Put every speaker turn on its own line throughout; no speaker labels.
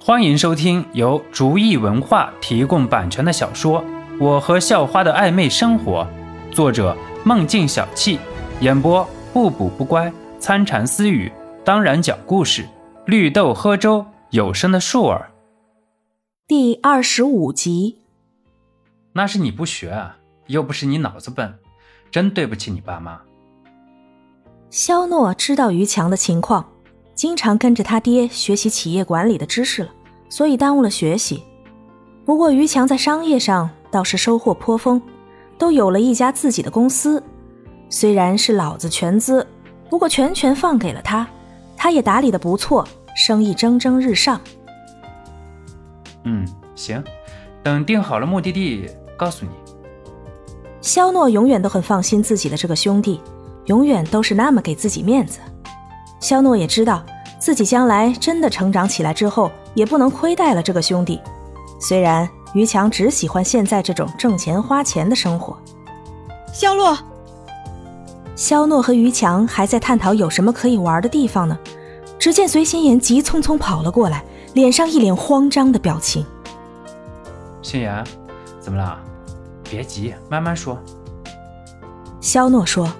欢迎收听由竹意文化提供版权的小说《我和校花的暧昧生活》，作者梦境小憩，演播不补不乖、参禅私语，当然讲故事，绿豆喝粥，有声的树儿。
第二十五集，
那是你不学啊，又不是你脑子笨，真对不起你爸妈。
肖诺知道于强的情况，经常跟着他爹学习企业管理的知识了，所以耽误了学习。不过于强在商业上倒是收获颇丰，都有了一家自己的公司，虽然是老子全资，不过全权放给了他，他也打理的不错，生意蒸蒸日上。
嗯，行，等定好了目的地，告诉你。
肖诺永远都很放心自己的这个兄弟，永远都是那么给自己面子。肖诺也知道自己将来真的成长起来之后，也不能亏待了这个兄弟。虽然于强只喜欢现在这种挣钱花钱的生活，
肖洛，
肖诺和于强还在探讨有什么可以玩的地方呢。只见随心言急匆匆跑了过来，脸上一脸慌张的表情。
心妍，怎么了？别急，慢慢说。
肖诺说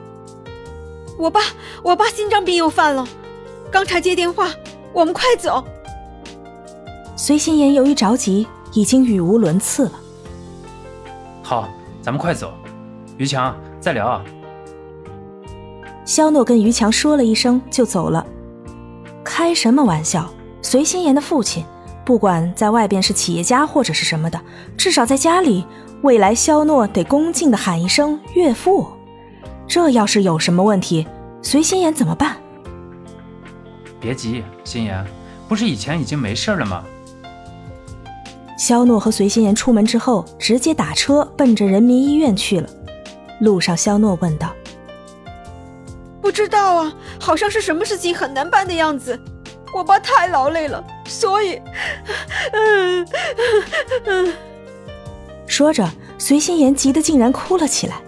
我爸，我爸心脏病又犯了，刚才接电话，我们快走。：“
随心言由于着急，已经语无伦次了。
好，咱们快走。于强，再聊啊。”
肖诺跟于强说了一声就走了。开什么玩笑？随心言的父亲，不管在外边是企业家或者是什么的，至少在家里，未来肖诺得恭敬的喊一声岳父。这要是有什么问题，随心妍怎么办？
别急，心妍，不是以前已经没事了吗？
肖诺和随心妍出门之后，直接打车奔着人民医院去了。路上，肖诺问道
不知道啊，好像是什么事情很难办的样子。我爸太劳累了，所以，嗯嗯，：“
说着，随心妍急得竟然哭了起来。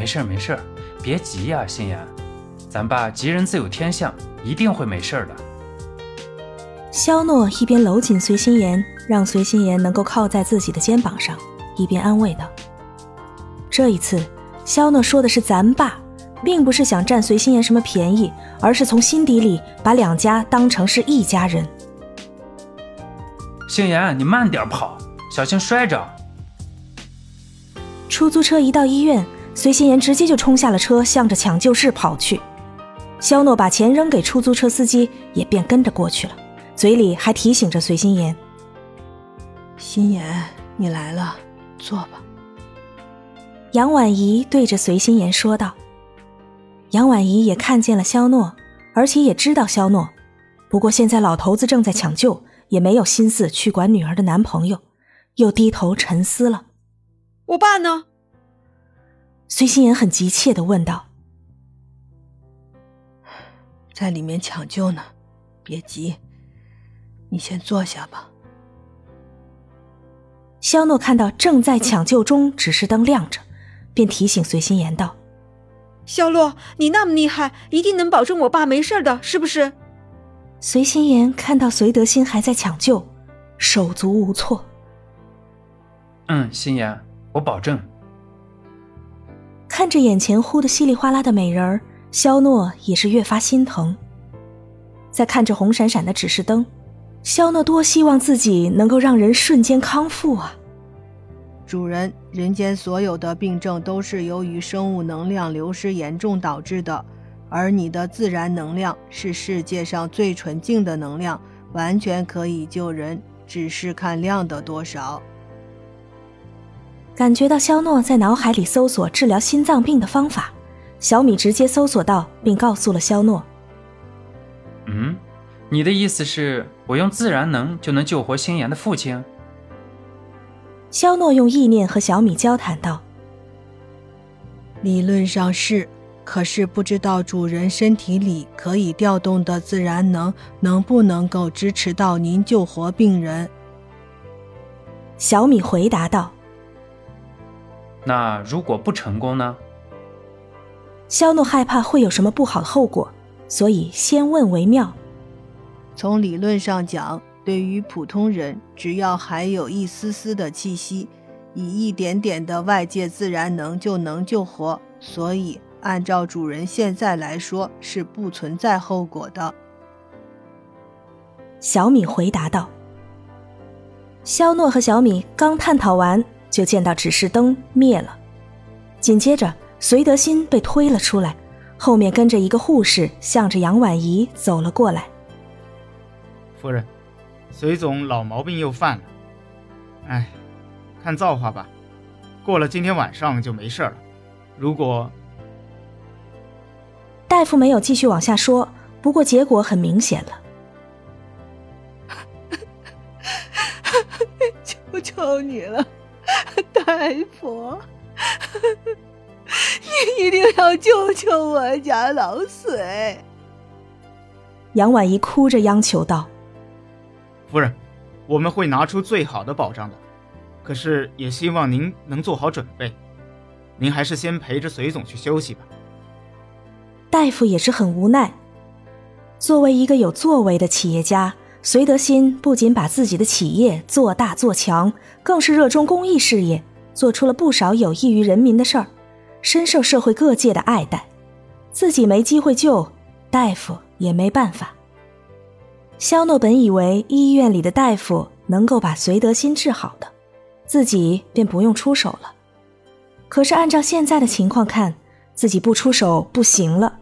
没事儿没事儿，别急呀，心妍，咱爸吉人自有天相，一定会没事儿的。
肖诺一边搂紧随心妍，让随心妍能够靠在自己的肩膀上，一边安慰道：“这一次，肖诺说的是咱爸，并不是想占随心妍什么便宜，而是从心底里把两家当成是一家人。
心妍，你慢点跑，小心摔着。”
出租车一到医院，随心言直接就冲下了车，向着抢救室跑去。肖诺把钱扔给出租车司机，也便跟着过去了，嘴里还提醒着随心言。
心妍，你来了，坐吧。
杨婉怡对着随心言说道。杨婉怡也看见了肖诺，而且也知道肖诺，不过现在老头子正在抢救，也没有心思去管女儿的男朋友，又低头沉思了。
我爸呢？
随心言很急切的问道。
在里面抢救呢，别急，你先坐下吧。
肖诺看到正在抢救中指示灯亮着，便提醒随心言道
肖洛，你那么厉害，一定能保证我爸没事的，是不是？：“
随心言看到隋德新还在抢救，手足无措。
嗯，心妍，我保证。
看着眼前呼得稀里哗啦的美人儿，肖诺也是越发心疼。再看着红闪闪的指示灯，肖诺多希望自己能够让人瞬间康复啊！
主人，人间所有的病症都是由于生物能量流失严重导致的，而你的自然能量是世界上最纯净的能量，完全可以救人，只是看量的多少。
感觉到肖诺在脑海里搜索治疗心脏病的方法，小米直接搜索到，并告诉了肖诺。
嗯，你的意思是我用自然能就能救活心妍的父亲？
肖诺用意念和小米交谈道
理论上是，可是不知道主人身体里可以调动的自然能能不能够支持到您救活病人。：“
小米回答道。
那如果不成功呢？”
肖诺害怕会有什么不好的后果，所以先问为妙。
从理论上讲，对于普通人，只要还有一丝丝的气息，以一点点的外界自然能就能救活。所以，按照主人现在来说，是不存在后果的。
小米回答道。肖诺和小米刚探讨完，就见到指示灯灭了，紧接着隋德新被推了出来，后面跟着一个护士，向着杨婉仪走了过来。
夫人，隋总老毛病又犯了，哎，看造化吧，过了今天晚上就没事了。如果
大夫没有继续往下说，不过结果很明显了。
求求你了，大夫，你一定要救救我家老隋！
杨婉仪哭着央求道：“
夫人，我们会拿出最好的保障的，可是也希望您能做好准备。您还是先陪着隋总去休息吧。”
大夫也是很无奈，作为一个有作为的企业家。隋德新不仅把自己的企业做大做强，更是热衷公益事业，做出了不少有益于人民的事儿，深受社会各界的爱戴。自己没机会救，大夫也没办法。肖诺本以为医院里的大夫能够把隋德新治好的，自己便不用出手了。可是按照现在的情况看，自己不出手不行了。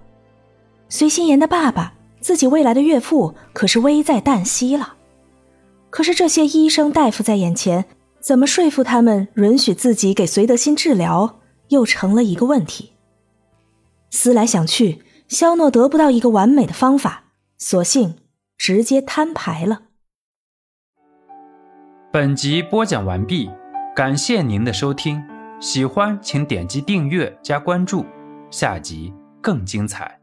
隋心言的爸爸。自己未来的岳父可是危在旦夕了，可是这些医生大夫在眼前，怎么说服他们允许自己给隋德新治疗，又成了一个问题。思来想去，肖诺得不到一个完美的方法，索性直接摊牌了。
本集播讲完毕，感谢您的收听，喜欢请点击订阅加关注，下集更精彩。